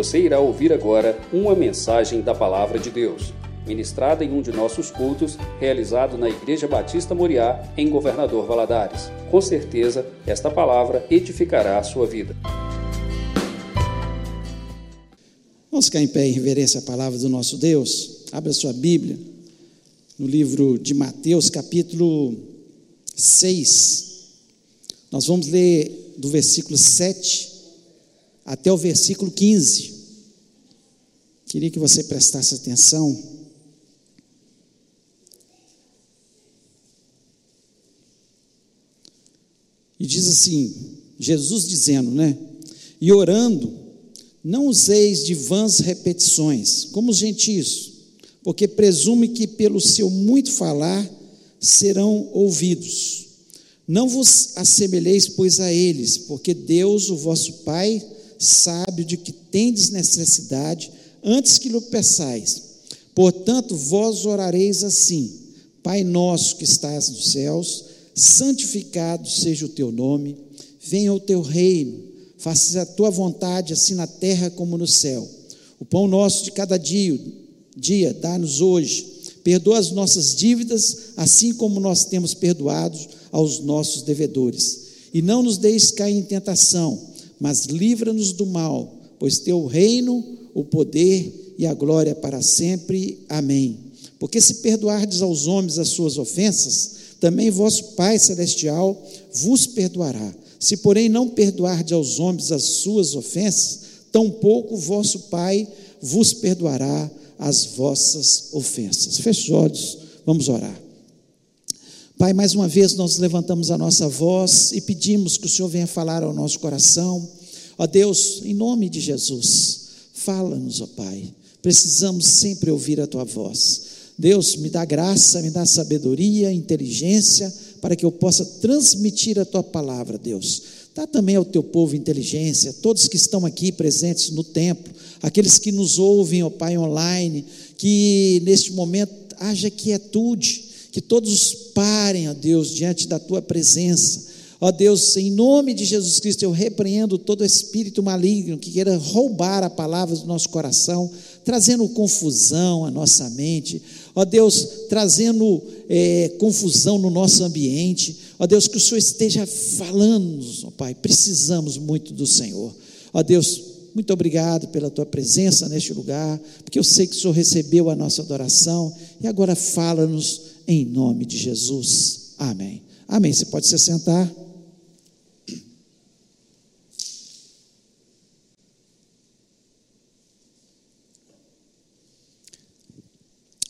Você irá ouvir agora uma mensagem da Palavra de Deus, ministrada em um de nossos cultos, realizado na Igreja Batista Moriá, em Governador Valadares. Com certeza, esta palavra edificará a sua vida. Vamos ficar em pé em reverência à palavra do nosso Deus. Abra sua Bíblia no livro de Mateus, capítulo 6. Nós vamos ler do versículo 7 até o versículo 15. Queria que você prestasse atenção. E diz assim: Jesus dizendo, né? E orando, não useis de vãs repetições, como os gentios, porque presume que pelo seu muito falar serão ouvidos. Não vos assemelheis, pois, a eles, porque Deus, o vosso Pai, sabe de que tendes necessidade, antes que lhe peçais. Portanto, vós orareis assim: Pai nosso que estás nos céus, santificado seja o teu nome, venha o teu reino faças a tua vontade, assim na terra como no céu. O pão nosso de cada dia, dia dá-nos hoje. Perdoa as nossas dívidas, assim como nós temos perdoado aos nossos devedores. E não nos deixes cair em tentação, mas livra-nos do mal, pois teu reino, o poder e a glória para sempre. Amém. Porque se perdoardes aos homens as suas ofensas, também vosso Pai celestial vos perdoará. Se, porém, não perdoardes aos homens as suas ofensas, tampouco vosso Pai vos perdoará as vossas ofensas. Feche os olhos, vamos orar. Pai, mais uma vez nós levantamos a nossa voz e pedimos que o Senhor venha falar ao nosso coração. Ó Deus, em nome de Jesus, fala-nos, ó Pai. Precisamos sempre ouvir a tua voz. Deus, me dá graça, me dá sabedoria, inteligência para que eu possa transmitir a tua palavra, Deus. Dá também ao teu povo inteligência, todos que estão aqui presentes no templo, aqueles que nos ouvem, ó Pai, online, que neste momento haja quietude, que todos parem, ó Deus, diante da tua presença. Ó Deus, em nome de Jesus Cristo, eu repreendo todo espírito maligno que queira roubar a palavra do nosso coração, trazendo confusão à nossa mente, ó Deus, trazendo é, confusão no nosso ambiente, ó Deus, que o Senhor esteja falando-nos, ó Pai, precisamos muito do Senhor, ó Deus, muito obrigado pela tua presença neste lugar, porque eu sei que o Senhor recebeu a nossa adoração. E agora fala-nos em nome de Jesus, amém. Amém. Você pode se sentar.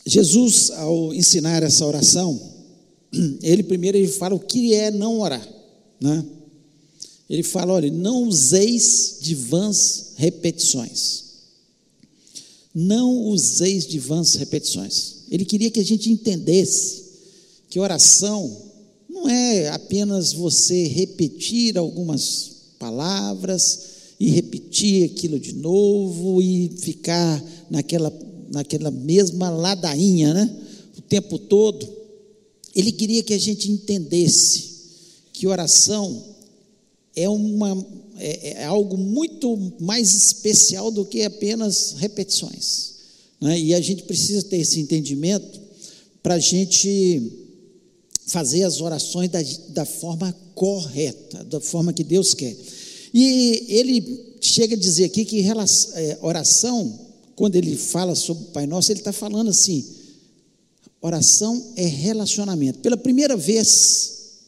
Jesus, ao ensinar essa oração, ele primeiro ele fala o que é não orar, né? Ele fala, olha, não useis de vãs repetições. Não useis de vãs repetições. Ele queria que a gente entendesse que oração não é apenas você repetir algumas palavras e repetir aquilo de novo e ficar naquela naquela mesma ladainha, né? O tempo todo. Ele queria que a gente entendesse que oração é, uma, é, é algo muito mais especial do que apenas repetições. Né? E a gente precisa ter esse entendimento para a gente fazer as orações da, da forma correta, da forma que Deus quer. E ele chega a dizer aqui que é, oração quando ele fala sobre o Pai Nosso, ele está falando assim: oração é relacionamento. Pela primeira vez,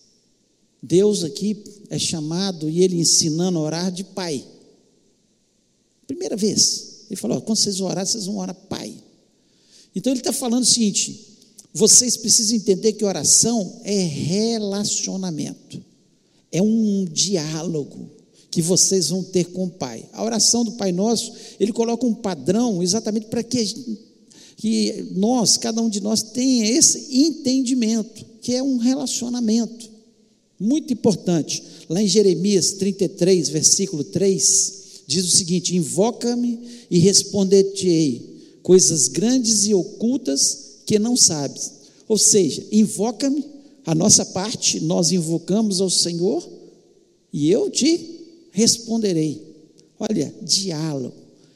Deus aqui é chamado e ele ensinando a orar de Pai. Primeira vez. Ele falou: quando vocês orarem, vocês vão orar Pai. Então ele está falando o seguinte: vocês precisam entender que oração é relacionamento, é um diálogo que vocês vão ter com o Pai. A oração do Pai Nosso, ele coloca um padrão exatamente para que, que nós, cada um de nós, tenha esse entendimento, que é um relacionamento muito importante. Lá em Jeremias 33, versículo 3, diz o seguinte: Invoca-me e responder-te-ei coisas grandes e ocultas que não sabes. Ou seja, invoca-me, a nossa parte, nós invocamos ao Senhor e eu te responderei. Olha, diálogo,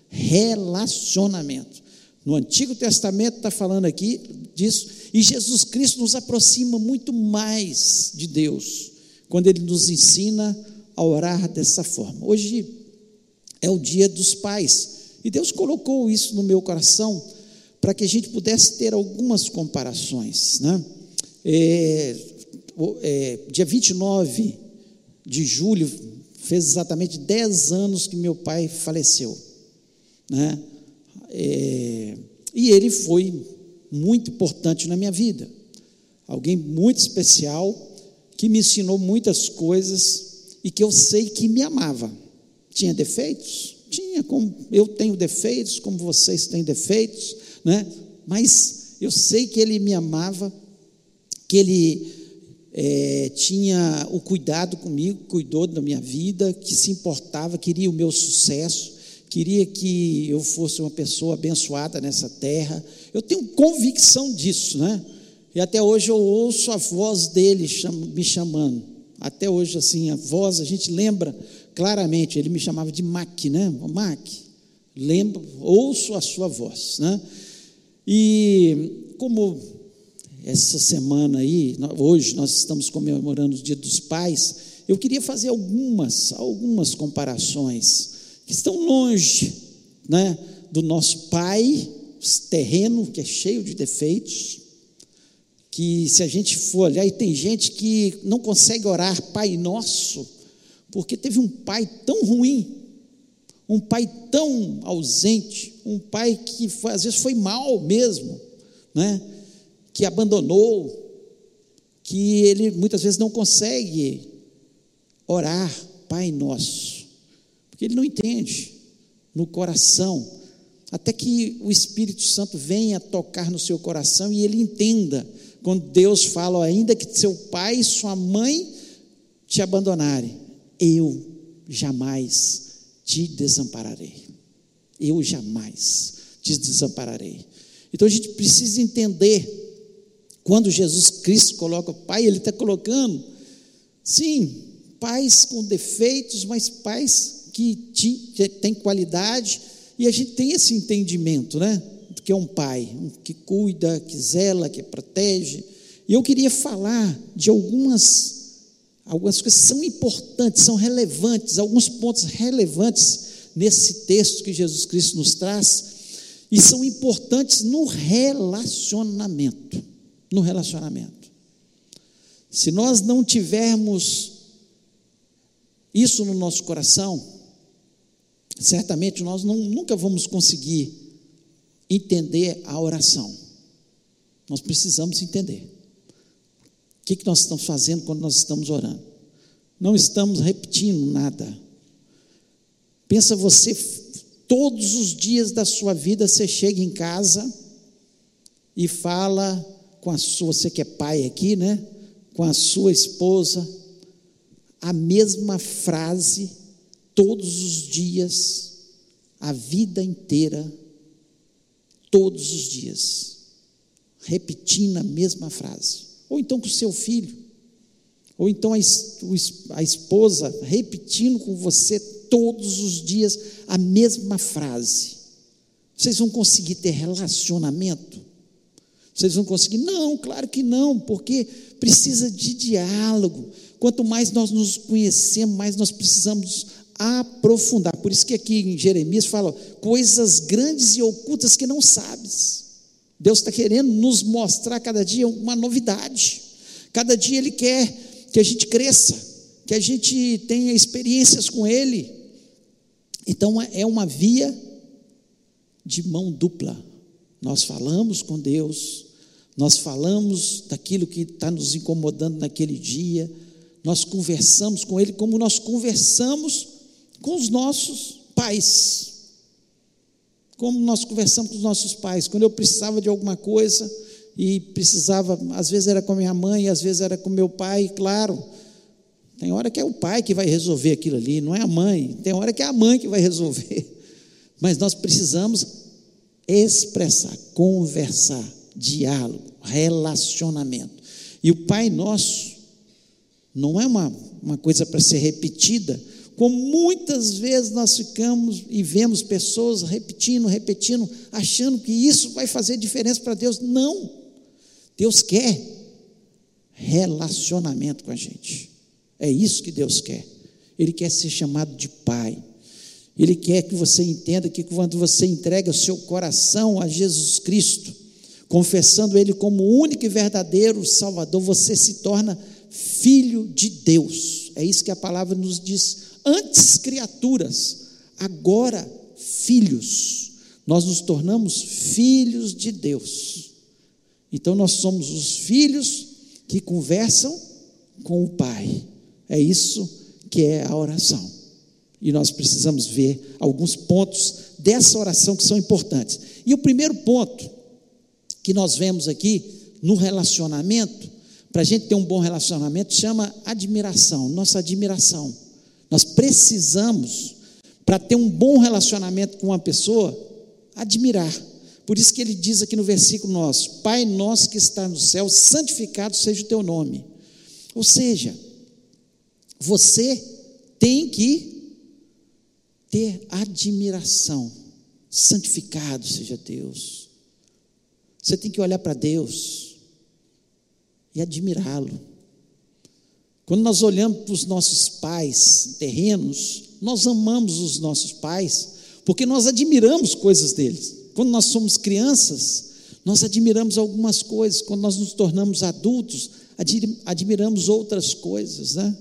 Relacionamento. No Antigo Testamento está falando aqui disso, e Jesus Cristo nos aproxima muito mais de Deus, quando Ele nos ensina a orar dessa forma. Hoje é o dia dos pais, e Deus colocou isso no meu coração para que a gente pudesse ter algumas comparações. Né? É, é, dia 29 de julho, fez exatamente 10 anos que meu pai faleceu. Né? É, e ele foi muito importante na minha vida. Alguém muito especial, que me ensinou muitas coisas e que eu sei que me amava. Tinha defeitos? Tinha, como eu tenho defeitos, como vocês têm defeitos, né? mas eu sei que ele me amava, que ele é, tinha o cuidado comigo, cuidou da minha vida, que se importava, queria o meu sucesso, queria que eu fosse uma pessoa abençoada nessa terra. Eu tenho convicção disso, né? E até hoje eu ouço a voz dele me chamando. Até hoje, assim, a voz, a gente lembra claramente, ele me chamava de Mac, né? Mac, lembro, ouço a sua voz, né? E como essa semana aí, hoje nós estamos comemorando o Dia dos Pais, eu queria fazer algumas, algumas comparações que estão longe, né, do nosso pai terreno que é cheio de defeitos, que se a gente for olhar e tem gente que não consegue orar Pai Nosso, porque teve um pai tão ruim, um pai tão ausente, um pai que foi, às vezes foi mal mesmo, né? que abandonou, que ele muitas vezes não consegue orar, Pai Nosso, porque ele não entende no coração, até que o Espírito Santo venha tocar no seu coração e ele entenda, quando Deus fala, ainda que seu pai e sua mãe te abandonarem, eu jamais te desampararei. Eu jamais te desampararei. Então a gente precisa entender quando Jesus Cristo coloca Pai, Ele está colocando, sim, pais com defeitos, mas pais que têm qualidade, e a gente tem esse entendimento, né? Que é um pai, um que cuida, que zela, que protege. E eu queria falar de algumas, algumas coisas são importantes, são relevantes, alguns pontos relevantes nesse texto que Jesus Cristo nos traz, e são importantes no relacionamento no relacionamento. Se nós não tivermos isso no nosso coração, certamente nós não, nunca vamos conseguir entender a oração. Nós precisamos entender. Que, que nós estamos fazendo quando nós estamos orando? Não estamos repetindo nada. Pensa você, todos os dias da sua vida, você chega em casa e fala com a sua, você que é pai aqui, né? Com a sua esposa, a mesma frase todos os dias, a vida inteira, todos os dias, repetindo a mesma frase. Ou então com o seu filho, ou então a, esposa repetindo com você todos os dias a mesma frase. Vocês vão conseguir ter relacionamento? Vocês vão conseguir? Não, claro que não, porque precisa de diálogo. Quanto mais nós nos conhecemos, mais nós precisamos aprofundar. Por isso que aqui em Jeremias fala coisas grandes e ocultas que não sabes. Deus está querendo nos mostrar cada dia uma novidade. Cada dia Ele quer que a gente cresça, que a gente tenha experiências com Ele. Então é uma via de mão dupla. Nós falamos com Deus, nós falamos daquilo que está nos incomodando naquele dia, nós conversamos com Ele como nós conversamos com os nossos pais. Como nós conversamos com os nossos pais. Quando eu precisava de alguma coisa e precisava, às vezes era com a minha mãe, às vezes era com meu pai, claro. Tem hora que é o pai que vai resolver aquilo ali, não é a mãe. Tem hora que é a mãe que vai resolver. Mas nós precisamos expressar, conversar diálogo, relacionamento. E o Pai Nosso não é uma, uma coisa para ser repetida. Como muitas vezes nós ficamos e vemos pessoas repetindo, repetindo, achando que isso vai fazer diferença para Deus. Não. Deus quer relacionamento com a gente. É isso que Deus quer. Ele quer ser chamado de Pai. Ele quer que você entenda que quando você entrega o seu coração a Jesus Cristo, confessando Ele como único e verdadeiro Salvador, você se torna filho de Deus. É isso que a palavra nos diz. Antes criaturas, agora filhos. Nós nos tornamos filhos de Deus. Então nós somos os filhos que conversam com o Pai. É isso que é a oração. E nós precisamos ver alguns pontos dessa oração que são importantes. E o primeiro ponto que nós vemos aqui no relacionamento, para a gente ter um bom relacionamento, chama admiração, nossa admiração. Nós precisamos, para ter um bom relacionamento com uma pessoa, admirar. Por isso que ele diz aqui no versículo nosso: Pai nosso que está no céu, santificado seja o teu nome. Ou seja, você tem que ter admiração, santificado seja Deus. Você tem que olhar para Deus e admirá-lo. Quando nós olhamos para os nossos pais terrenos, nós amamos os nossos pais, porque nós admiramos coisas deles. Quando nós somos crianças, nós admiramos algumas coisas, quando nós nos tornamos adultos, admiramos outras coisas, né?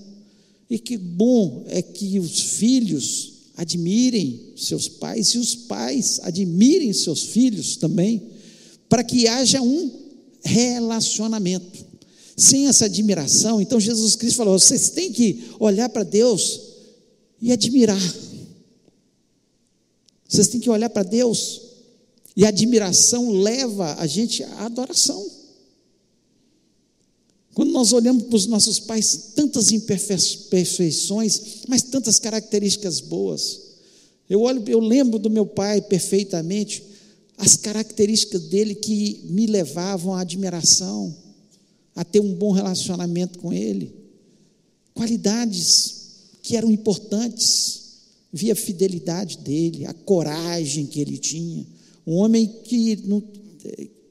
E que bom é que os filhos admirem seus pais e os pais admirem seus filhos também, para que haja um relacionamento. Sem essa admiração, então Jesus Cristo falou: vocês têm que olhar para Deus e admirar. Vocês têm que olhar para Deus e a admiração leva a gente à adoração. Quando nós olhamos para os nossos pais, tantas imperfeições, mas tantas características boas. Eu olho, eu lembro do meu pai perfeitamente, as características dele que me levavam à admiração, a ter um bom relacionamento com ele. Qualidades que eram importantes, via a fidelidade dele, a coragem que ele tinha. Um homem que não,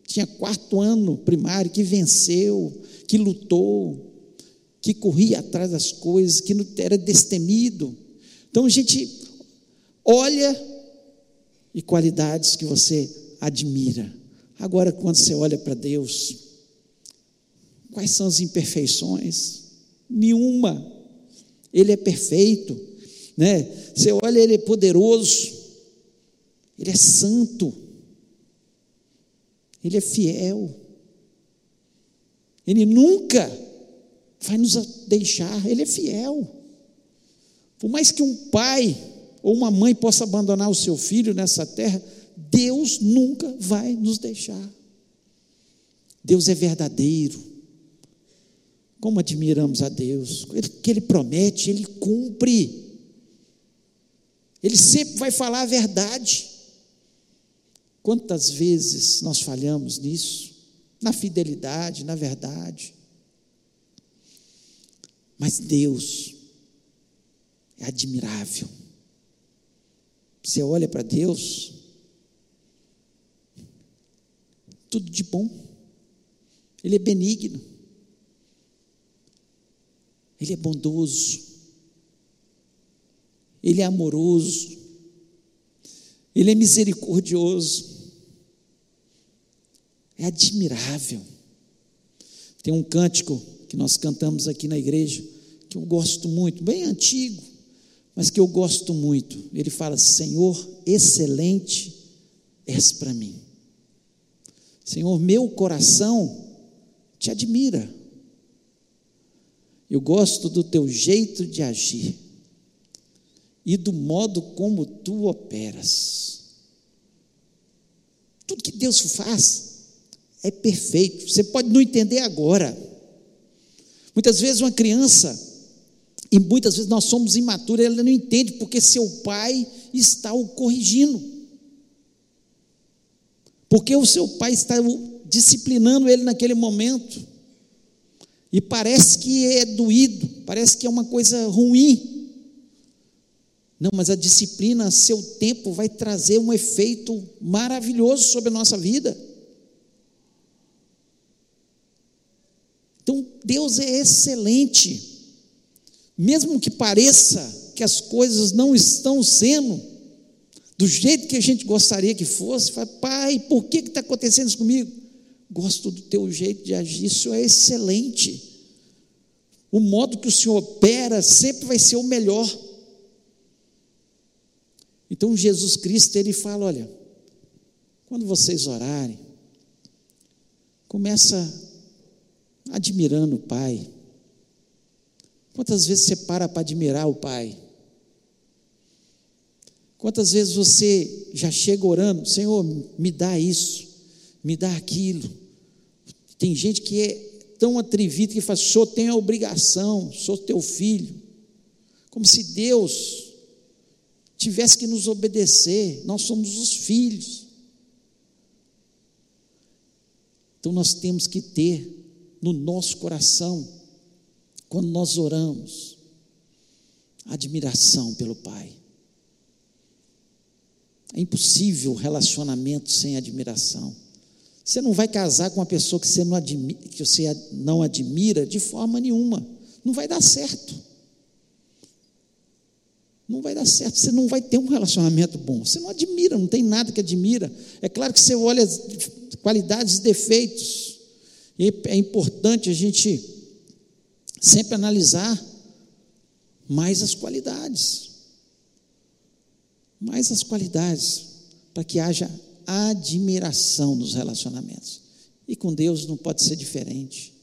tinha quarto ano primário, que venceu, que lutou, que corria atrás das coisas, que não era destemido. Então a gente olha e qualidades que você admira. Agora, quando você olha para Deus, quais são as imperfeições? Nenhuma. Ele é perfeito, né? Você olha, ele é poderoso, ele é santo, ele é fiel. Ele nunca vai nos deixar, Ele é fiel. Por mais que um pai ou uma mãe possa abandonar o seu filho nessa terra, Deus nunca vai nos deixar. Deus é verdadeiro. Como admiramos a Deus, o que Ele promete, Ele cumpre. Ele sempre vai falar a verdade. Quantas vezes nós falhamos nisso? na fidelidade, na verdade. Mas Deus é admirável. Você olha para Deus, tudo de bom. Ele é benigno. Ele é bondoso. Ele é amoroso. Ele é misericordioso é admirável. Tem um cântico que nós cantamos aqui na igreja, que eu gosto muito, bem antigo, mas que eu gosto muito. Ele fala: Senhor, excelente és para mim. Senhor, meu coração te admira. Eu gosto do teu jeito de agir e do modo como tu operas. Tudo que Deus faz é perfeito. Você pode não entender agora. Muitas vezes uma criança, e muitas vezes nós somos imaturos, ela não entende porque seu pai está o corrigindo. Porque o seu pai está disciplinando ele naquele momento. E parece que é doído, parece que é uma coisa ruim. Não, mas a disciplina, a seu tempo, vai trazer um efeito maravilhoso sobre a nossa vida. Então, Deus é excelente. Mesmo que pareça que as coisas não estão sendo do jeito que a gente gostaria que fosse, fala, pai, por que está acontecendo isso comigo? Gosto do teu jeito de agir, isso é excelente. O modo que o Senhor opera sempre vai ser o melhor. Então Jesus Cristo, ele fala, olha, quando vocês orarem, começa admirando o Pai. Quantas vezes você para para admirar o Pai? Quantas vezes você já chega orando, Senhor, me dá isso, me dá aquilo. Tem gente que é tão atrevida que fala, Senhor, tem a obrigação, sou teu filho. Como se Deus tivesse que nos obedecer, nós somos os filhos. Então nós temos que ter no nosso coração, quando nós oramos, admiração pelo Pai. É impossível relacionamento sem admiração. Você não vai casar com uma pessoa que você não admira, que você não admira de forma nenhuma. Não vai dar certo. Não vai dar certo. Você não vai ter um relacionamento bom. Você não admira, não tem nada que admira. É claro que você olha qualidades e defeitos. E é importante a gente sempre analisar mais as qualidades. Mais as qualidades, para que haja admiração nos relacionamentos. E com Deus não pode ser diferente.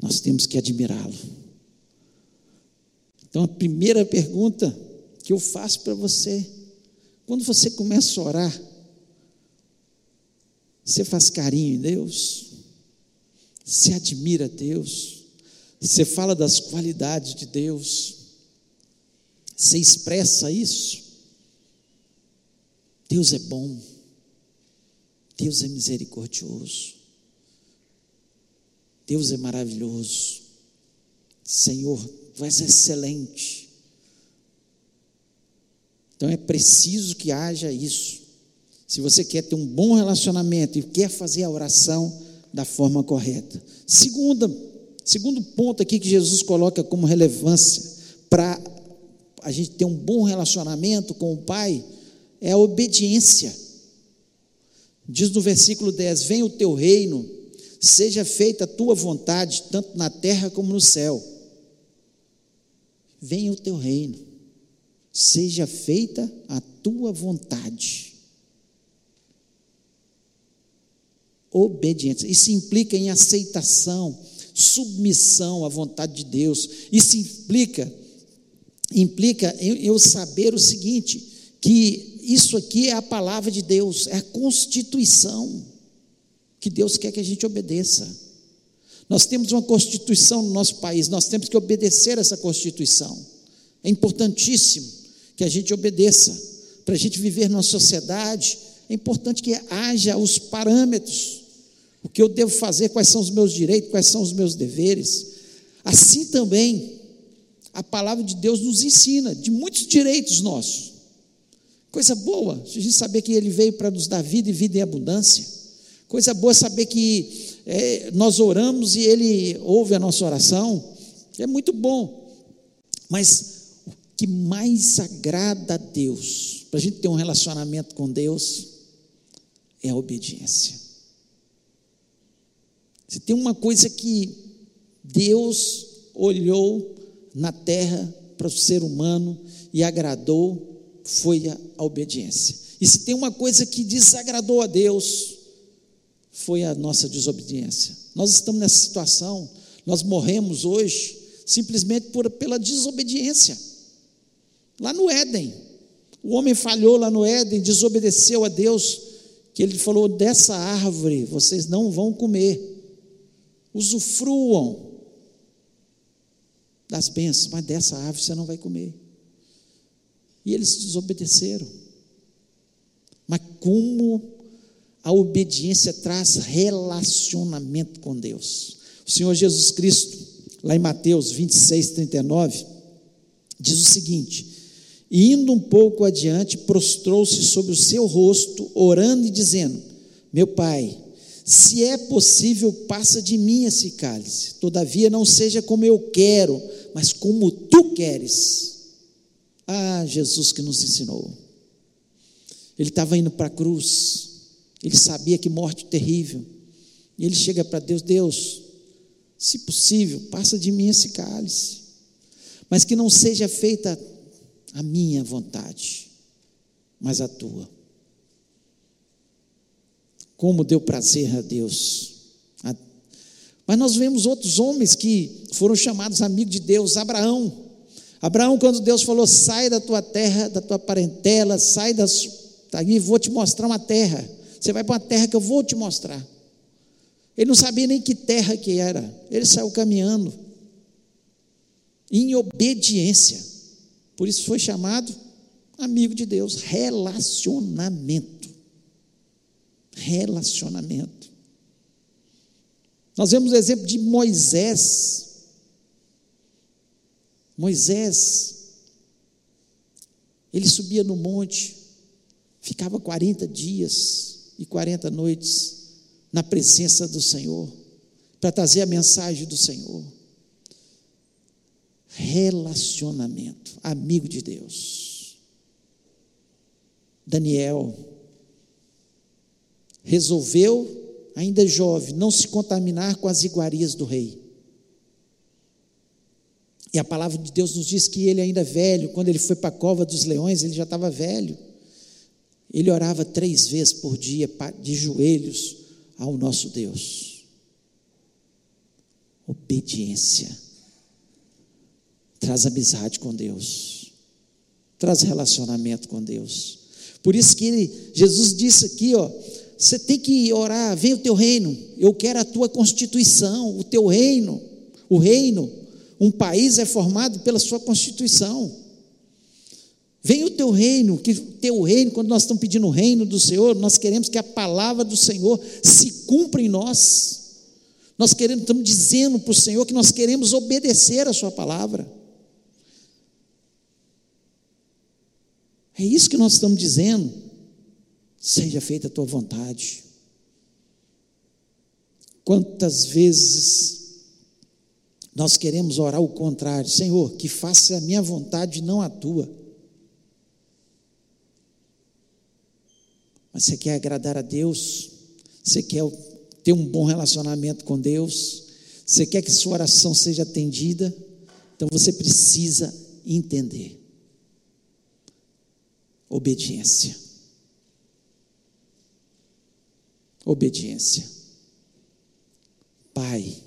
Nós temos que admirá-lo. Então, a primeira pergunta que eu faço para você, quando você começa a orar, você faz carinho em Deus? Você admira Deus? Você fala das qualidades de Deus? Você expressa isso? Deus é bom. Deus é misericordioso. Deus é maravilhoso. Senhor, tu és excelente. Então é preciso que haja isso. Se você quer ter um bom relacionamento e quer fazer a oração da forma correta. Segunda, segundo ponto aqui que Jesus coloca como relevância para a gente ter um bom relacionamento com o Pai é a obediência. Diz no versículo 10: Venha o teu reino, seja feita a tua vontade, tanto na terra como no céu. Venha o teu reino, seja feita a tua vontade. obediência. Isso implica em aceitação, submissão à vontade de Deus. Isso implica implica eu saber o seguinte, que isso aqui é a palavra de Deus, é a constituição que Deus quer que a gente obedeça. Nós temos uma constituição no nosso país, nós temos que obedecer essa constituição. É importantíssimo que a gente obedeça para a gente viver numa sociedade. É importante que haja os parâmetros o que eu devo fazer, quais são os meus direitos, quais são os meus deveres. Assim também, a palavra de Deus nos ensina de muitos direitos nossos. Coisa boa, a gente saber que Ele veio para nos dar vida e vida em abundância. Coisa boa saber que é, nós oramos e Ele ouve a nossa oração. É muito bom. Mas o que mais agrada a Deus, para a gente ter um relacionamento com Deus, é a obediência. Se tem uma coisa que Deus olhou na terra para o ser humano e agradou, foi a, obediência. E se tem uma coisa que desagradou a Deus, foi a nossa desobediência. Nós estamos nessa situação, nós morremos hoje simplesmente por, pela desobediência. Lá no Éden, o homem falhou lá no Éden, desobedeceu a Deus, que ele falou: dessa árvore vocês não vão comer usufruam das bênçãos, mas dessa árvore você não vai comer. E eles desobedeceram. Mas como a obediência traz relacionamento com Deus. O Senhor Jesus Cristo, lá em Mateus 26, 39, diz o seguinte: indo um pouco adiante, prostrou-se sobre o seu rosto, orando e dizendo: Meu pai, se é possível, passa de mim esse cálice. Todavia, não seja como eu quero, mas como tu queres. Ah, Jesus que nos ensinou. Ele estava indo para a cruz, ele sabia que morte terrível. E ele chega para Deus: Deus, se possível, passa de mim esse cálice, mas que não seja feita a minha vontade, mas a tua. Como deu prazer a Deus. Mas nós vemos outros homens que foram chamados amigos de Deus, Abraão. Abraão, quando Deus falou: sai da tua terra, da tua parentela, sai da. Aí, vou te mostrar uma terra. Você vai para uma terra que eu vou te mostrar. Ele não sabia nem que terra que era. Ele saiu caminhando em obediência. Por isso foi chamado amigo de Deus. Relacionamento. Relacionamento. Nós vemos o exemplo de Moisés. Moisés, ele subia no monte, ficava 40 dias e 40 noites na presença do Senhor, para trazer a mensagem do Senhor. Relacionamento, amigo de Deus. Daniel resolveu, ainda jovem, não se contaminar com as iguarias do rei. E a palavra de Deus nos diz que ele ainda velho, quando ele foi para a cova dos leões, ele já estava velho. Ele orava três vezes por dia, de joelhos, ao nosso Deus. Obediência. Traz amizade com Deus. Traz relacionamento com Deus. Por isso que ele, Jesus disse aqui, ó, você tem que orar, vem o teu reino. Eu quero a tua constituição, o teu reino. O reino, um país é formado pela sua constituição. Venha o teu reino, que teu reino, quando nós estamos pedindo o reino do Senhor, nós queremos que a palavra do Senhor se cumpra em nós. Nós queremos, estamos dizendo para o Senhor que nós queremos obedecer a Sua palavra. É isso que nós estamos dizendo. Seja feita a tua vontade. Quantas vezes nós queremos orar o contrário, Senhor, que faça a minha vontade, não a tua. Mas você quer agradar a Deus? Você quer ter um bom relacionamento com Deus? Você quer que sua oração seja atendida? Então você precisa entender. Obediência. Obediência. Pai,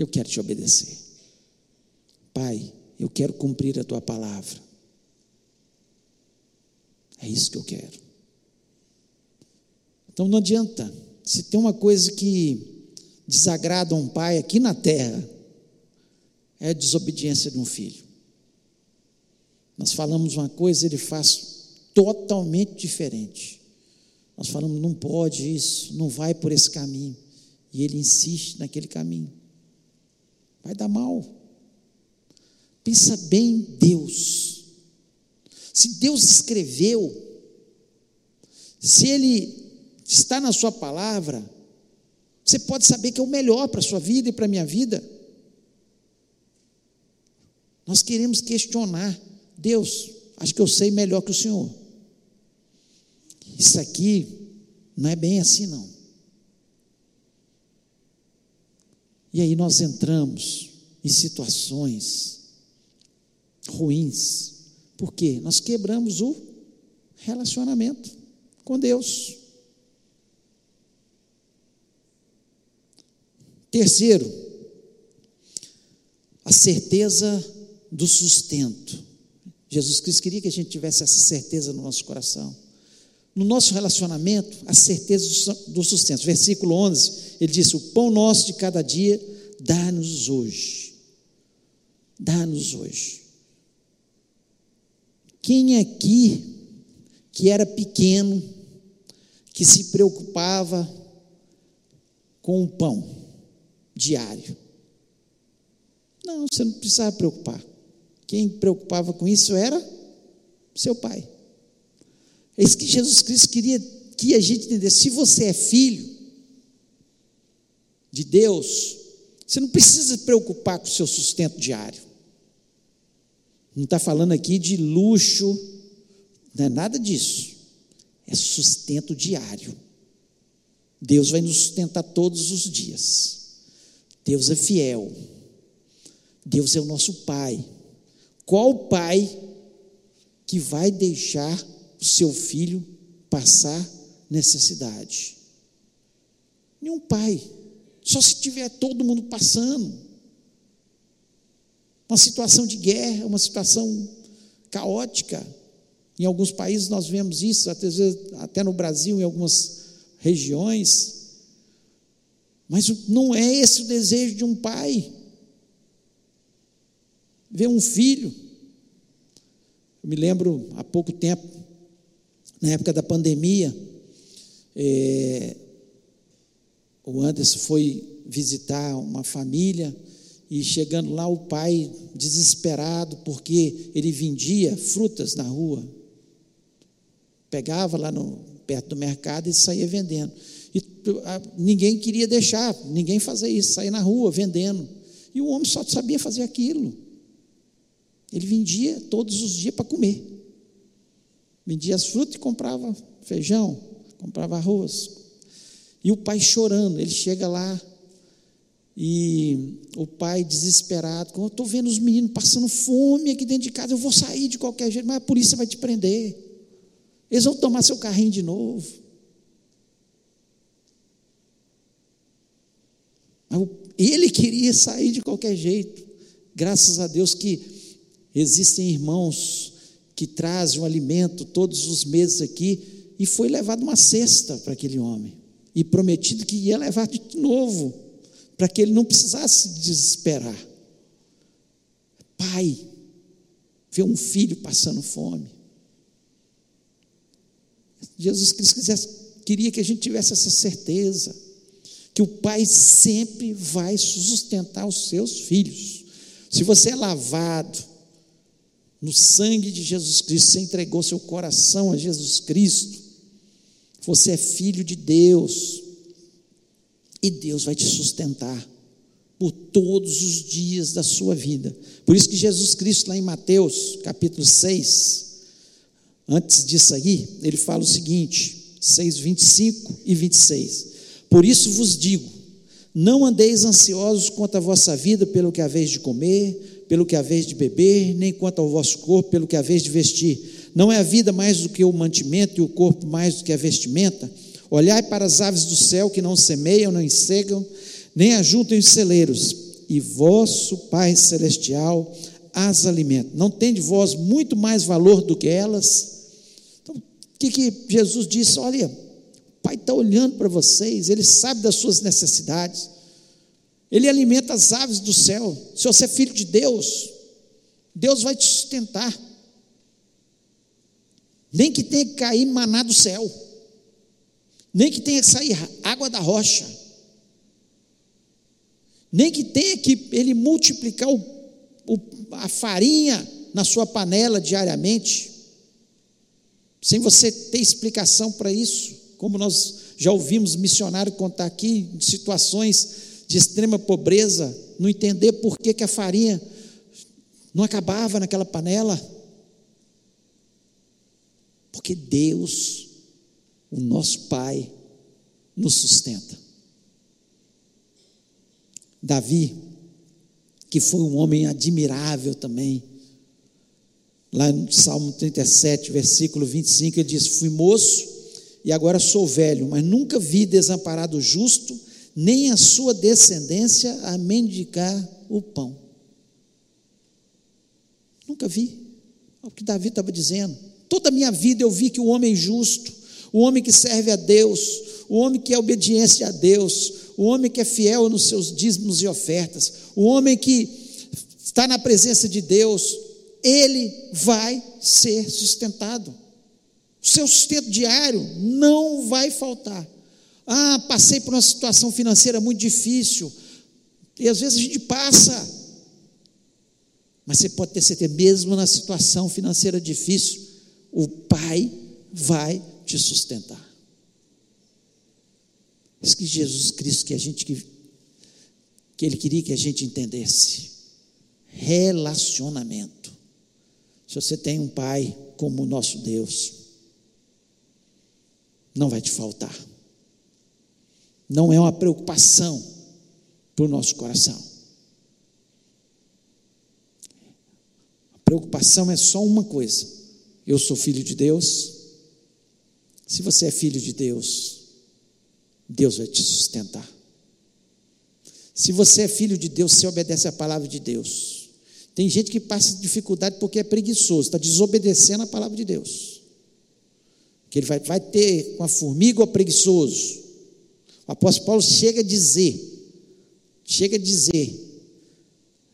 eu quero te obedecer. Pai, eu quero cumprir a tua palavra. É isso que eu quero. Então não adianta. Se tem uma coisa que desagrada um pai aqui na terra, é a desobediência de um filho. Nós falamos uma coisa, ele faz totalmente diferente. Nós falamos, não pode isso, não vai por esse caminho. E ele insiste naquele caminho. Vai dar mal. Pensa bem, Deus. Se Deus escreveu, se Ele está na Sua palavra, você pode saber que é o melhor para a sua vida e para a minha vida. Nós queremos questionar. Deus, acho que eu sei melhor que o Senhor. Isso aqui não é bem assim, não. E aí nós entramos em situações ruins. Por quê? Nós quebramos o relacionamento com Deus. Terceiro, a certeza do sustento. Jesus Cristo queria que a gente tivesse essa certeza no nosso coração. No nosso relacionamento, a certeza do sustento. Versículo 11, ele disse: O pão nosso de cada dia, dá-nos hoje. Dá-nos hoje. Quem aqui que era pequeno, que se preocupava com o pão? diário. Não, você não precisava preocupar. Quem preocupava com isso era seu pai. É isso que Jesus Cristo queria que a gente entendesse. Se você é filho de Deus, você não precisa se preocupar com o seu sustento diário. Não está falando aqui de luxo, não é nada disso. É sustento diário. Deus vai nos sustentar todos os dias. Deus é fiel. Deus é o nosso Pai. Qual pai que vai deixar o seu filho passar necessidade? Nenhum pai. Só se tiver todo mundo passando. Uma situação de guerra, uma situação caótica. Em alguns países nós vemos isso, até, até no Brasil, em algumas regiões. Mas não é esse o desejo de um pai. Ver um filho. Eu me lembro há pouco tempo, na época da pandemia, é, o Anderson foi visitar uma família e chegando lá o pai desesperado porque ele vendia frutas na rua. Pegava lá no, perto do mercado e saía vendendo. E a, ninguém queria deixar, ninguém fazer isso, sair na rua vendendo. E o homem só sabia fazer aquilo. Ele vendia todos os dias para comer. Vendia as frutas e comprava feijão, comprava arroz. E o pai chorando, ele chega lá e o pai desesperado, eu estou vendo os meninos passando fome aqui dentro de casa, eu vou sair de qualquer jeito, mas a polícia vai te prender. Eles vão tomar seu carrinho de novo. Ele queria sair de qualquer jeito. Graças a Deus que existem irmãos que trazem o alimento todos os meses aqui, e foi levado uma cesta para aquele homem, e prometido que ia levar de novo, para que ele não precisasse desesperar. Pai, ver um filho passando fome. Jesus Cristo queria que a gente tivesse essa certeza, que o Pai sempre vai sustentar os seus filhos. Se você é lavado no sangue de Jesus Cristo, você entregou seu coração a Jesus Cristo, você é filho de Deus, e Deus vai te sustentar por todos os dias da sua vida. Por isso que Jesus Cristo, lá em Mateus capítulo 6, Antes disso aí, ele fala o seguinte, 6, 25 e 26. Por isso vos digo: não andeis ansiosos quanto à vossa vida, pelo que haveis de comer, pelo que haveis de beber, nem quanto ao vosso corpo, pelo que haveis de vestir. Não é a vida mais do que o mantimento e o corpo mais do que a vestimenta? Olhai para as aves do céu que não semeiam, não ensegam, nem ajuntam em celeiros, e vosso Pai Celestial as alimenta. Não tem de vós muito mais valor do que elas? que, que Jesus disse? Olha, o Pai está olhando para vocês, Ele sabe das suas necessidades, Ele alimenta as aves do céu. Se você é filho de Deus, Deus vai te sustentar. Nem que tenha que cair maná do céu, nem que tenha que sair água da rocha, nem que tenha que ele multiplicar o, o, a farinha na sua panela diariamente. Sem você ter explicação para isso, como nós já ouvimos missionário contar aqui, de situações de extrema pobreza, não entender por que, que a farinha não acabava naquela panela. Porque Deus, o nosso Pai, nos sustenta. Davi, que foi um homem admirável também, Lá no Salmo 37, versículo 25, ele diz: Fui moço e agora sou velho, mas nunca vi desamparado justo, nem a sua descendência a mendigar o pão. Nunca vi. É o que Davi estava dizendo. Toda a minha vida eu vi que o homem justo, o homem que serve a Deus, o homem que é obediente a Deus, o homem que é fiel nos seus dízimos e ofertas, o homem que está na presença de Deus, ele vai ser sustentado. O seu sustento diário não vai faltar. Ah, passei por uma situação financeira muito difícil. E às vezes a gente passa. Mas você pode ter certeza, mesmo na situação financeira difícil, o Pai vai te sustentar. Isso que Jesus Cristo que a gente que, que ele queria que a gente entendesse. Relacionamento. Se você tem um pai como o nosso Deus, não vai te faltar. Não é uma preocupação para o nosso coração. A preocupação é só uma coisa. Eu sou filho de Deus. Se você é filho de Deus, Deus vai te sustentar. Se você é filho de Deus, você obedece a palavra de Deus. Tem gente que passa dificuldade porque é preguiçoso, está desobedecendo a palavra de Deus. Que ele vai, vai ter uma formiga ou preguiçoso. O apóstolo Paulo chega a dizer, chega a dizer,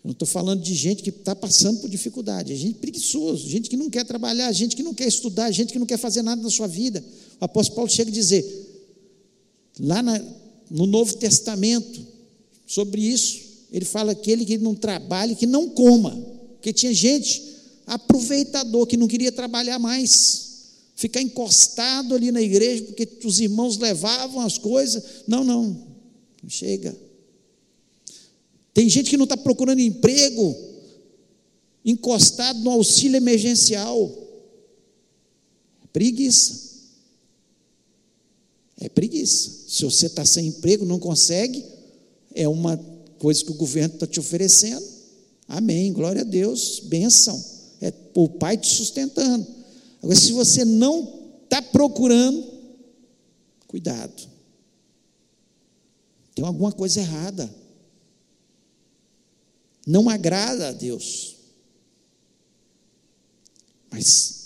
não estou falando de gente que está passando por dificuldade, é gente preguiçoso, gente que não quer trabalhar, gente que não quer estudar, gente que não quer fazer nada na sua vida. O apóstolo Paulo chega a dizer, Lá na, no Novo Testamento, sobre isso, ele fala aquele que não trabalhe, que não coma, porque tinha gente aproveitador que não queria trabalhar mais, ficar encostado ali na igreja, porque os irmãos levavam as coisas. Não, não, chega. Tem gente que não está procurando emprego, encostado no auxílio emergencial. Preguiça. É preguiça. Se você está sem emprego, não consegue, é uma coisa que o governo está te oferecendo. Amém, glória a Deus, benção. É o Pai te sustentando. Agora, se você não está procurando, cuidado. Tem alguma coisa errada. Não agrada a Deus. Mas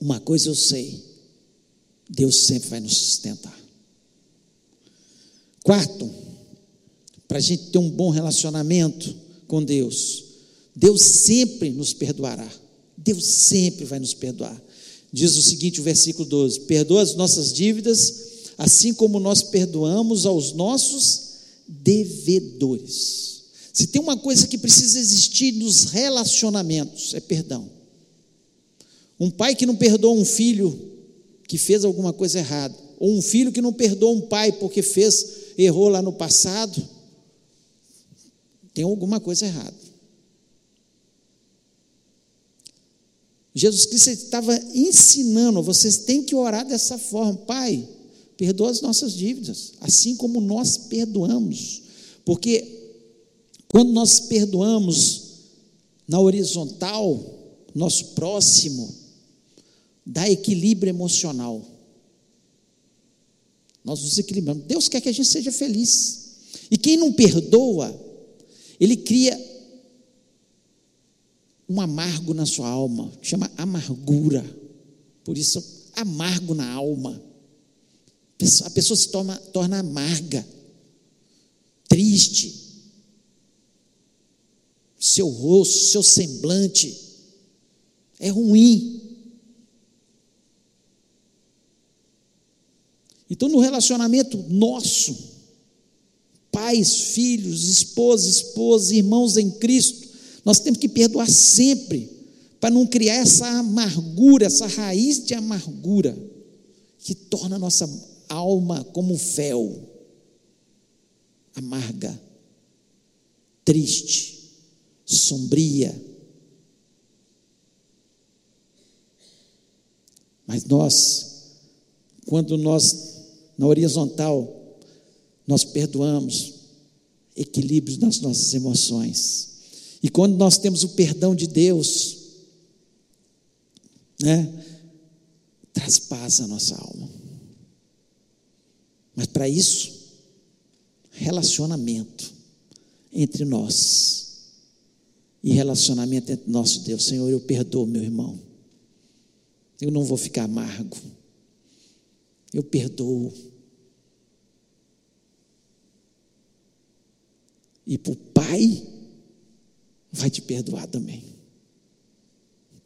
uma coisa eu sei Deus sempre vai nos sustentar. Quarto, para a gente ter um bom relacionamento com Deus, Deus sempre nos perdoará. Deus sempre vai nos perdoar. Diz o seguinte, o versículo 12: Perdoa as nossas dívidas, assim como nós perdoamos aos nossos devedores. Se tem uma coisa que precisa existir nos relacionamentos, é perdão. Um pai que não perdoa um filho que fez alguma coisa errada, ou um filho que não perdoa um pai porque fez, errou lá no passado, tem alguma coisa errada. Jesus Cristo estava ensinando, vocês têm que orar dessa forma, Pai, perdoa as nossas dívidas, assim como nós perdoamos, porque quando nós perdoamos na horizontal, nosso próximo, dá equilíbrio emocional. Nós nos equilibramos. Deus quer que a gente seja feliz. E quem não perdoa, ele cria um amargo na sua alma, chama amargura. Por isso, amargo na alma. A pessoa se torna, torna amarga, triste. Seu rosto, seu semblante é ruim. Então, no relacionamento nosso, pais, filhos, esposa, esposa, irmãos em Cristo, nós temos que perdoar sempre, para não criar essa amargura, essa raiz de amargura, que torna a nossa alma como um fel, amarga, triste, sombria. Mas nós, quando nós na horizontal, nós perdoamos equilíbrio nas nossas emoções. E quando nós temos o perdão de Deus, né, traz paz à nossa alma. Mas para isso, relacionamento entre nós e relacionamento entre nosso Deus. Senhor, eu perdoo meu irmão. Eu não vou ficar amargo. Eu perdoo. E para o Pai, vai te perdoar também.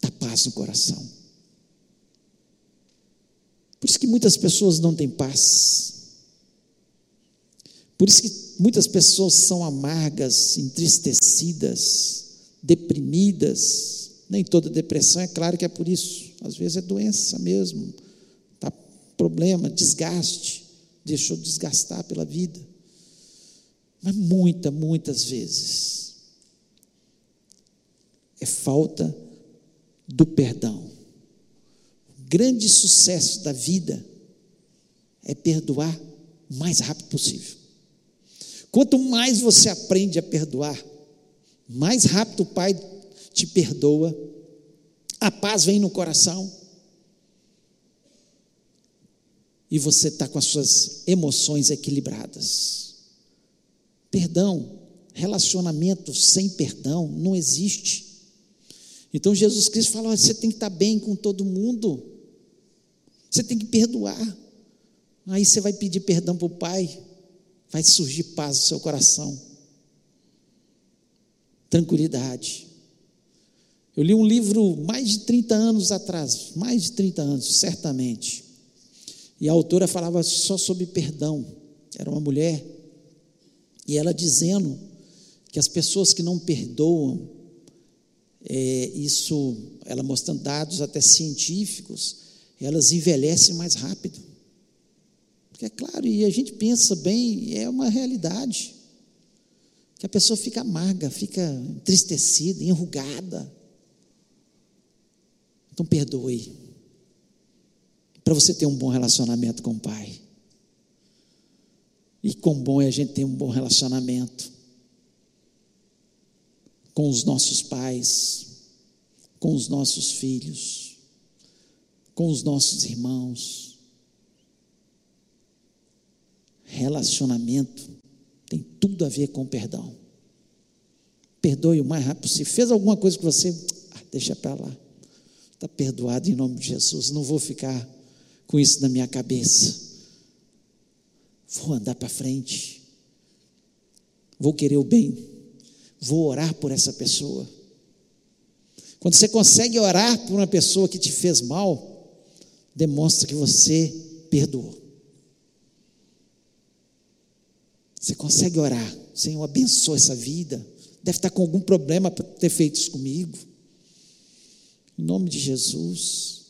Dá paz no coração. Por isso que muitas pessoas não têm paz. Por isso que muitas pessoas são amargas, entristecidas, deprimidas. Nem toda depressão é claro que é por isso. Às vezes é doença mesmo, tá problema, desgaste, deixou desgastar pela vida. Mas muitas, muitas vezes é falta do perdão. O grande sucesso da vida é perdoar o mais rápido possível. Quanto mais você aprende a perdoar, mais rápido o Pai te perdoa, a paz vem no coração, e você está com as suas emoções equilibradas. Perdão, relacionamento sem perdão não existe. Então Jesus Cristo fala: você tem que estar bem com todo mundo, você tem que perdoar. Aí você vai pedir perdão para o Pai, vai surgir paz no seu coração, tranquilidade. Eu li um livro mais de 30 anos atrás, mais de 30 anos, certamente. E a autora falava só sobre perdão. Era uma mulher. E ela dizendo que as pessoas que não perdoam, é, isso, ela mostrando dados até científicos, elas envelhecem mais rápido. Porque é claro, e a gente pensa bem, é uma realidade. Que a pessoa fica amarga, fica entristecida, enrugada. Então perdoe. Para você ter um bom relacionamento com o Pai. E quão bom é a gente ter um bom relacionamento com os nossos pais, com os nossos filhos, com os nossos irmãos Relacionamento tem tudo a ver com perdão. Perdoe o mais rápido Se Fez alguma coisa que você, ah, deixa para lá. Está perdoado em nome de Jesus. Não vou ficar com isso na minha cabeça. Vou andar para frente. Vou querer o bem. Vou orar por essa pessoa. Quando você consegue orar por uma pessoa que te fez mal, demonstra que você perdoou. Você consegue orar? Senhor, abençoa essa vida. Deve estar com algum problema para ter feito isso comigo. Em nome de Jesus.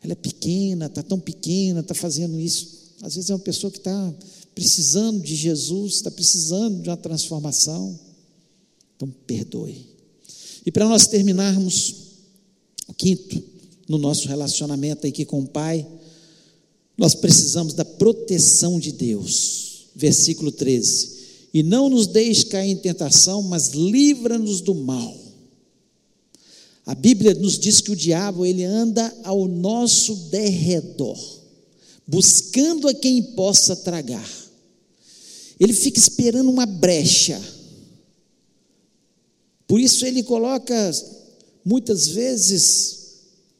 Ela é pequena, está tão pequena, está fazendo isso. Às vezes é uma pessoa que está precisando de Jesus, está precisando de uma transformação. Então, perdoe. E para nós terminarmos, o quinto, no nosso relacionamento aqui com o Pai, nós precisamos da proteção de Deus versículo 13: E não nos deixe cair em tentação, mas livra-nos do mal. A Bíblia nos diz que o diabo ele anda ao nosso derredor, buscando a quem possa tragar. Ele fica esperando uma brecha. Por isso ele coloca muitas vezes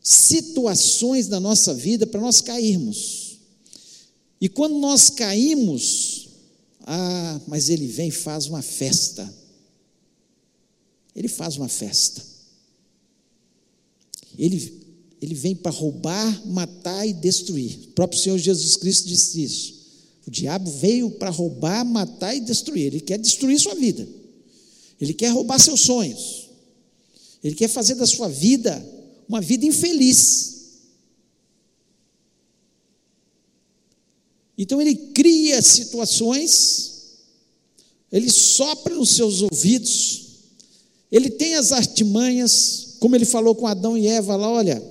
situações na nossa vida para nós cairmos. E quando nós caímos, ah, mas ele vem e faz uma festa. Ele faz uma festa. Ele, ele vem para roubar, matar e destruir. O próprio Senhor Jesus Cristo disse isso. O diabo veio para roubar, matar e destruir. Ele quer destruir sua vida. Ele quer roubar seus sonhos. Ele quer fazer da sua vida uma vida infeliz. Então ele cria situações, ele sopra nos seus ouvidos, ele tem as artimanhas, como ele falou com Adão e Eva lá, olha,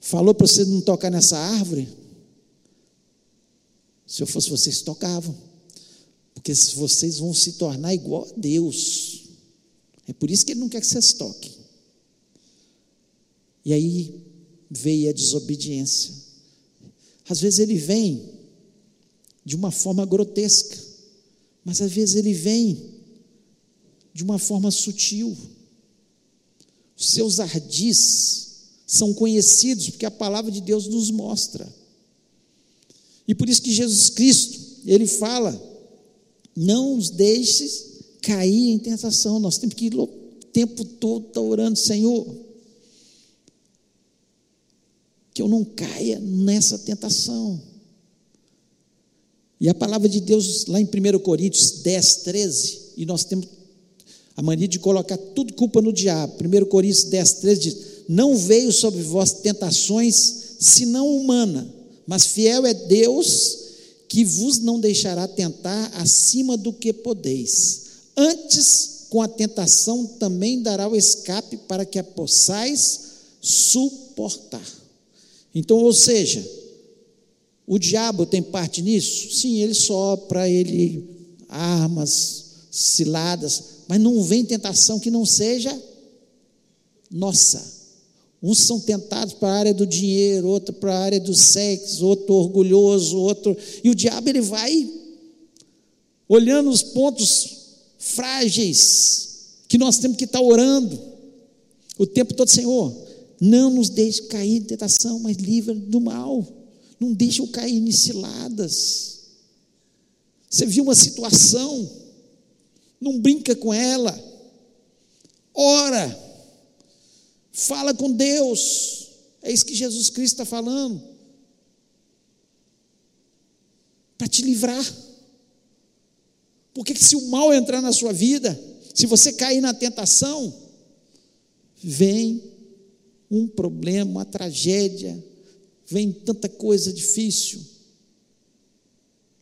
falou para você não tocar nessa árvore. Se eu fosse vocês, tocavam. Porque vocês vão se tornar igual a Deus. É por isso que ele não quer que vocês toquem. E aí veio a desobediência. Às vezes ele vem de uma forma grotesca, mas às vezes ele vem de uma forma sutil. Os seus ardis são conhecidos, porque a palavra de Deus nos mostra. E por isso que Jesus Cristo, ele fala: não os deixes cair em tentação. Nós temos que ir o tempo todo estar orando, Senhor, que eu não caia nessa tentação. E a palavra de Deus, lá em 1 Coríntios 10, 13, e nós temos A mania de colocar tudo culpa no diabo. 1 Coríntios 10, 13 diz: Não veio sobre vós tentações senão humana, mas fiel é Deus que vos não deixará tentar acima do que podeis. Antes, com a tentação, também dará o escape para que a possais suportar. Então, ou seja, o diabo tem parte nisso? Sim, ele sopra, ele armas, ciladas, mas não vem tentação que não seja nossa. Uns são tentados para a área do dinheiro, outro para a área do sexo, outro orgulhoso, outro. E o diabo ele vai olhando os pontos frágeis que nós temos que estar orando o tempo todo, Senhor. Não nos deixe cair em tentação, mas livra do mal. Não deixe eu cair em ciladas. Você viu uma situação, não brinca com ela. Ora, fala com Deus. É isso que Jesus Cristo está falando. Para te livrar. Porque se o mal entrar na sua vida, se você cair na tentação, vem um problema, uma tragédia, vem tanta coisa difícil.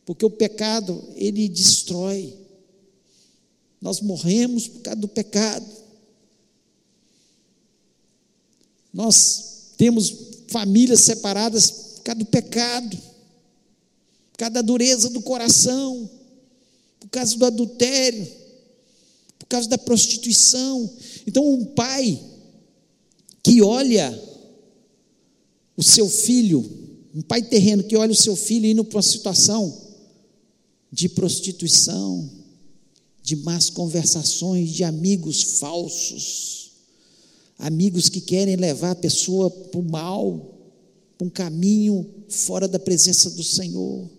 Porque o pecado, ele destrói. Nós morremos por causa do pecado. Nós temos famílias separadas por causa do pecado, por causa da dureza do coração, por causa do adultério, por causa da prostituição. Então, um pai que olha o seu filho, um pai terreno que olha o seu filho indo para uma situação de prostituição, de más conversações, de amigos falsos, amigos que querem levar a pessoa para o mal, para um caminho fora da presença do Senhor.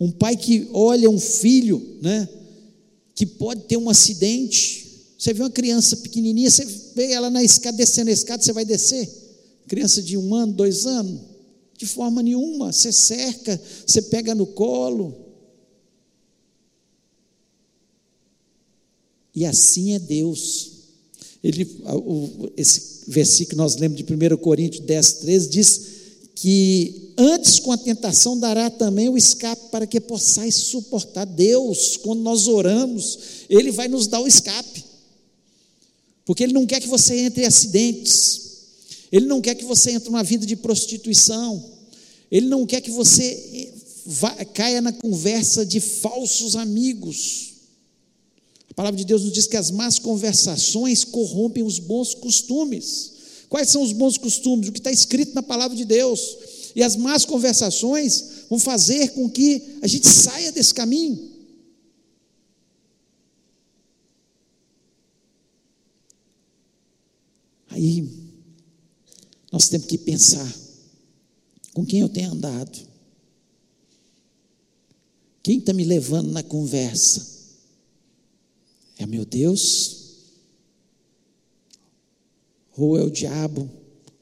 Um pai que olha um filho, né, que pode ter um acidente, você vê uma criança pequenininha, você vê ela na escada, descendo a escada, você vai descer? Criança de um ano, dois anos? De forma nenhuma. Você cerca, você pega no colo. E assim é Deus. Ele, esse versículo que nós lemos de 1 Coríntios 10, 13, diz que antes com a tentação dará também o escape para que possais suportar. Deus, quando nós oramos, Ele vai nos dar o escape. Porque Ele não quer que você entre em acidentes, Ele não quer que você entre numa vida de prostituição, Ele não quer que você eh, vá, caia na conversa de falsos amigos. A palavra de Deus nos diz que as más conversações corrompem os bons costumes. Quais são os bons costumes? O que está escrito na palavra de Deus. E as más conversações vão fazer com que a gente saia desse caminho. Aí nós temos que pensar com quem eu tenho andado. Quem está me levando na conversa? É meu Deus? Ou é o diabo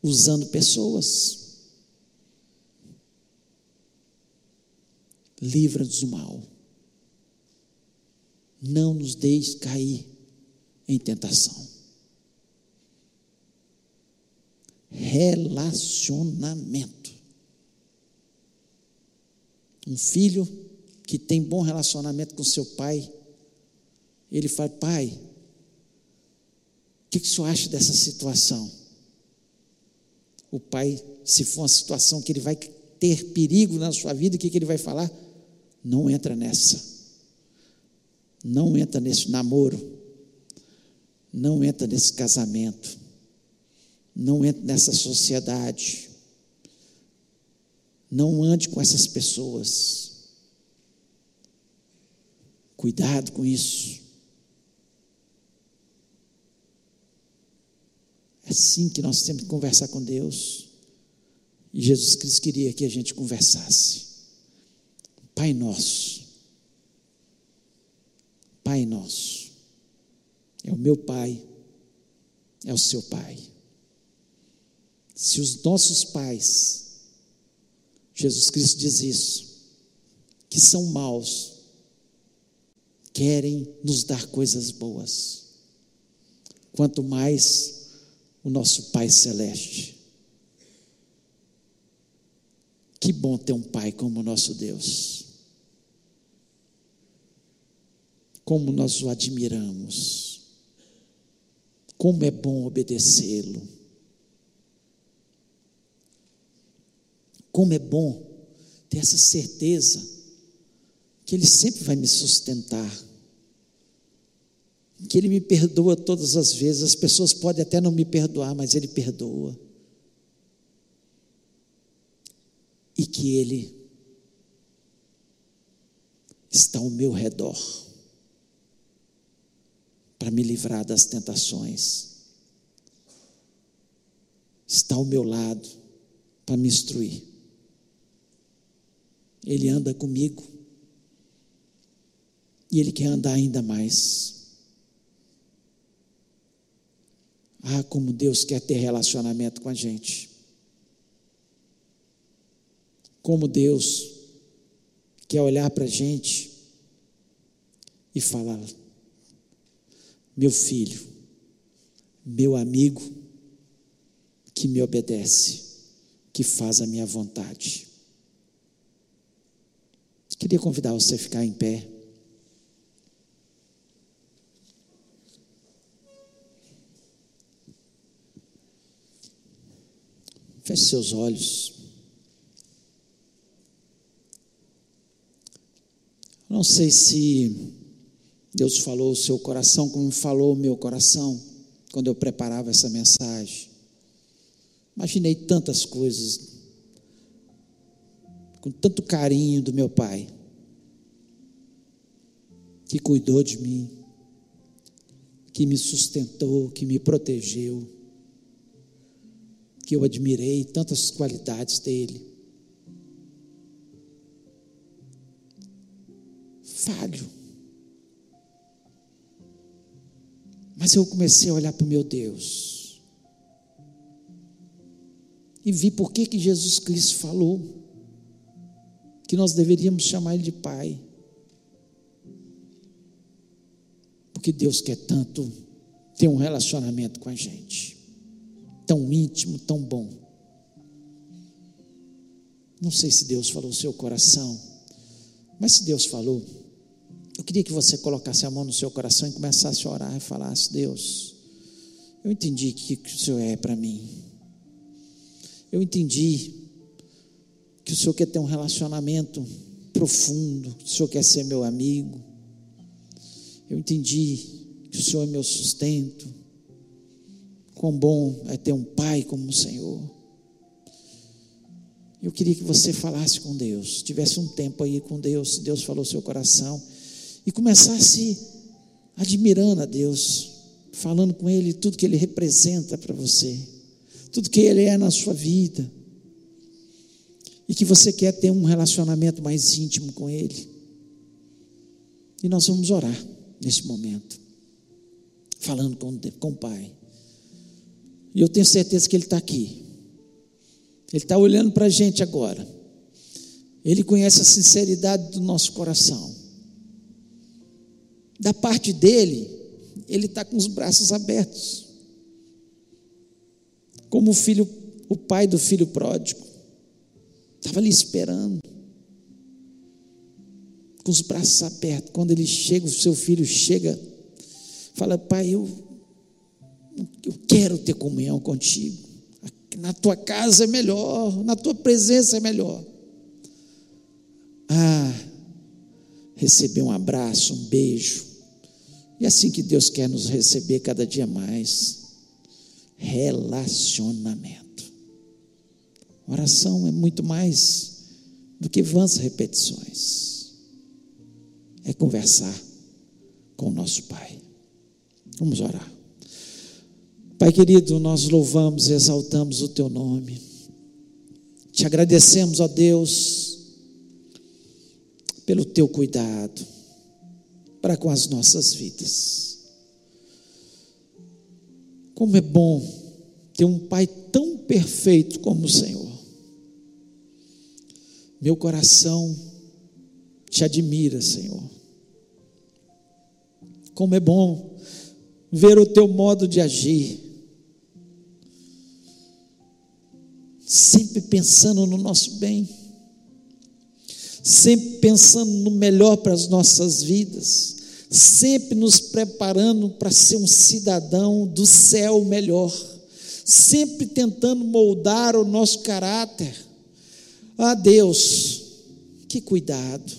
usando pessoas? Livra-nos do mal. Não nos deixe cair em tentação. Relacionamento. Um filho que tem bom relacionamento com seu pai, ele fala: Pai, o que, que o senhor acha dessa situação? O pai, se for uma situação que ele vai ter perigo na sua vida, o que, que ele vai falar? Não entra nessa. Não entra nesse namoro. Não entra nesse casamento não entre nessa sociedade. Não ande com essas pessoas. Cuidado com isso. É assim que nós temos que conversar com Deus. E Jesus Cristo queria que a gente conversasse. Pai nosso. Pai nosso. É o meu Pai. É o seu Pai. Se os nossos pais, Jesus Cristo diz isso, que são maus, querem nos dar coisas boas, quanto mais o nosso Pai Celeste. Que bom ter um Pai como o nosso Deus. Como nós o admiramos. Como é bom obedecê-lo. Como é bom ter essa certeza que Ele sempre vai me sustentar, que Ele me perdoa todas as vezes. As pessoas podem até não me perdoar, mas Ele perdoa. E que Ele está ao meu redor para me livrar das tentações, está ao meu lado para me instruir. Ele anda comigo. E Ele quer andar ainda mais. Ah, como Deus quer ter relacionamento com a gente. Como Deus quer olhar para a gente e falar: meu filho, meu amigo, que me obedece, que faz a minha vontade. Queria convidar você a ficar em pé. Feche seus olhos. Não sei se Deus falou o seu coração como falou o meu coração quando eu preparava essa mensagem. Imaginei tantas coisas com tanto carinho do meu pai, que cuidou de mim, que me sustentou, que me protegeu, que eu admirei tantas qualidades dele. Falho. Mas eu comecei a olhar para o meu Deus. E vi por que, que Jesus Cristo falou que nós deveríamos chamar Ele de Pai. Porque Deus quer tanto ter um relacionamento com a gente, tão íntimo, tão bom. Não sei se Deus falou o seu coração, mas se Deus falou, eu queria que você colocasse a mão no seu coração e começasse a orar e falasse: Deus, eu entendi o que, que o Senhor é para mim. Eu entendi que o Senhor quer ter um relacionamento profundo, que o Senhor quer ser meu amigo. Eu entendi que o Senhor é meu sustento. Quão bom é ter um pai como o Senhor. Eu queria que você falasse com Deus, tivesse um tempo aí com Deus, se Deus falou seu coração, e começasse admirando a Deus, falando com Ele tudo que Ele representa para você, tudo que Ele é na sua vida e que você quer ter um relacionamento mais íntimo com Ele. E nós vamos orar neste momento, falando com, com o Pai. E eu tenho certeza que Ele está aqui. Ele está olhando para a gente agora. Ele conhece a sinceridade do nosso coração. Da parte dele, ele está com os braços abertos. Como o filho, o pai do filho pródigo. Estava ali esperando, com os braços abertos. Quando ele chega, o seu filho chega, fala: Pai, eu, eu quero ter comunhão contigo. Na tua casa é melhor, na tua presença é melhor. Ah, receber um abraço, um beijo. E é assim que Deus quer nos receber cada dia mais. Relacionamento. Oração é muito mais do que vãs repetições. É conversar com o nosso Pai. Vamos orar. Pai querido, nós louvamos e exaltamos o teu nome. Te agradecemos, ó Deus, pelo teu cuidado para com as nossas vidas. Como é bom ter um Pai tão perfeito como o Senhor. Meu coração te admira, Senhor. Como é bom ver o teu modo de agir. Sempre pensando no nosso bem, sempre pensando no melhor para as nossas vidas, sempre nos preparando para ser um cidadão do céu melhor, sempre tentando moldar o nosso caráter. Ah, Deus, que cuidado,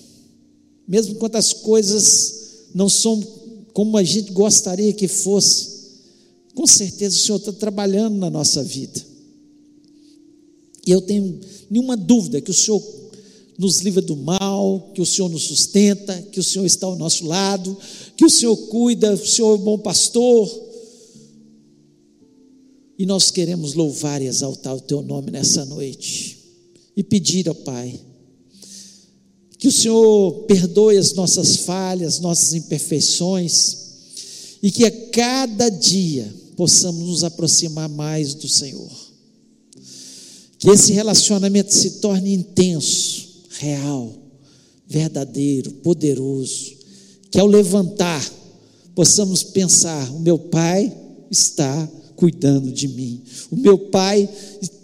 mesmo quando as coisas não são como a gente gostaria que fosse, com certeza o Senhor está trabalhando na nossa vida. E eu tenho nenhuma dúvida que o Senhor nos livra do mal, que o Senhor nos sustenta, que o Senhor está ao nosso lado, que o Senhor cuida, o Senhor é o bom pastor. E nós queremos louvar e exaltar o Teu nome nessa noite e pedir ao Pai que o Senhor perdoe as nossas falhas, nossas imperfeições e que a cada dia possamos nos aproximar mais do Senhor. Que esse relacionamento se torne intenso, real, verdadeiro, poderoso. Que ao levantar, possamos pensar: o meu Pai está cuidando de mim. O meu Pai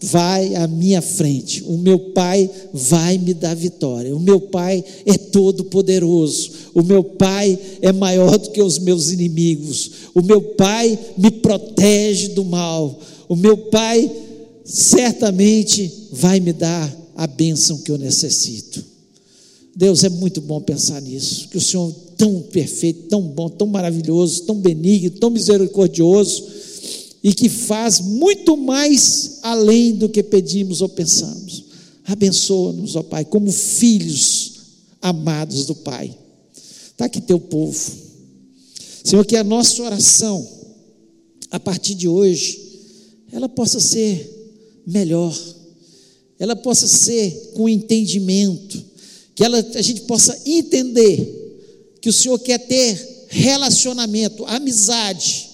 vai à minha frente. O meu Pai vai me dar vitória. O meu Pai é todo poderoso. O meu Pai é maior do que os meus inimigos. O meu Pai me protege do mal. O meu Pai certamente vai me dar a bênção que eu necessito. Deus é muito bom pensar nisso, que o Senhor tão perfeito, tão bom, tão maravilhoso, tão benigno, tão misericordioso e que faz muito mais além do que pedimos ou pensamos. Abençoa-nos, ó Pai, como filhos amados do Pai. Está aqui teu povo. Senhor, que a nossa oração, a partir de hoje, ela possa ser melhor, ela possa ser com entendimento, que ela, a gente possa entender que o Senhor quer ter relacionamento, amizade,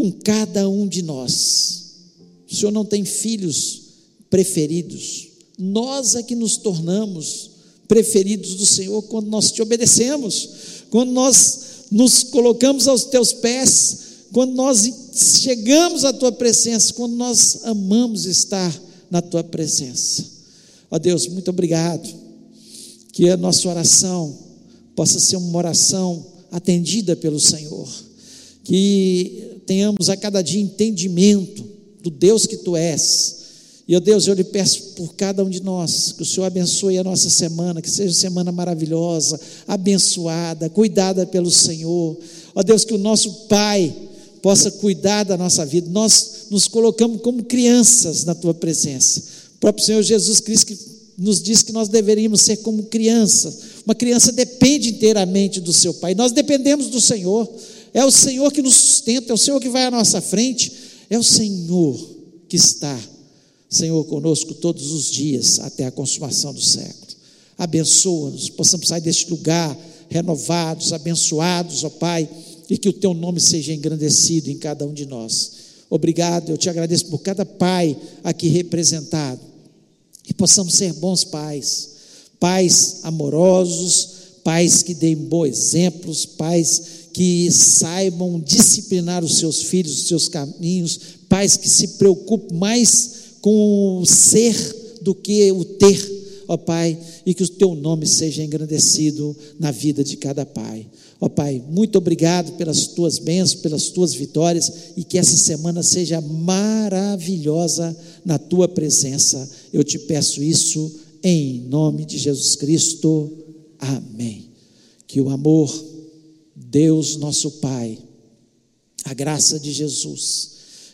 com cada um de nós. O Senhor não tem filhos preferidos, nós é que nos tornamos preferidos do Senhor quando nós te obedecemos, quando nós nos colocamos aos teus pés, quando nós chegamos à tua presença, quando nós amamos estar na tua presença. Ó Deus, muito obrigado. Que a nossa oração possa ser uma oração atendida pelo Senhor. Que tenhamos a cada dia entendimento do Deus que tu és. E, ó Deus, eu lhe peço por cada um de nós, que o Senhor abençoe a nossa semana, que seja uma semana maravilhosa, abençoada, cuidada pelo Senhor. Ó Deus, que o nosso Pai possa cuidar da nossa vida. Nós nos colocamos como crianças na tua presença. O próprio Senhor Jesus Cristo que nos diz que nós deveríamos ser como crianças. Uma criança depende inteiramente do seu pai. Nós dependemos do Senhor. É o Senhor que nos sustenta, é o Senhor que vai à nossa frente, é o Senhor que está, Senhor, conosco todos os dias até a consumação do século. Abençoa-nos, possamos sair deste lugar renovados, abençoados, ó Pai, e que o Teu nome seja engrandecido em cada um de nós. Obrigado, eu te agradeço por cada pai aqui representado, que possamos ser bons pais, pais amorosos, pais que deem bons exemplos, pais que saibam disciplinar os seus filhos, os seus caminhos, pais que se preocupem mais com o ser do que o ter, ó Pai, e que o teu nome seja engrandecido na vida de cada pai. Ó Pai, muito obrigado pelas tuas bênçãos, pelas tuas vitórias e que essa semana seja maravilhosa na tua presença. Eu te peço isso em nome de Jesus Cristo. Amém. Que o amor Deus nosso Pai, a graça de Jesus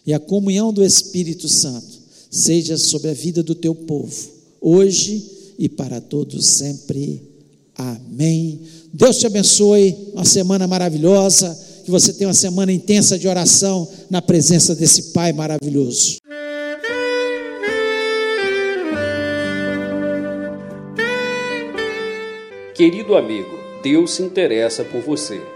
e a comunhão do Espírito Santo seja sobre a vida do teu povo, hoje e para todos sempre. Amém. Deus te abençoe, uma semana maravilhosa, que você tenha uma semana intensa de oração na presença desse Pai maravilhoso. Querido amigo, Deus se interessa por você.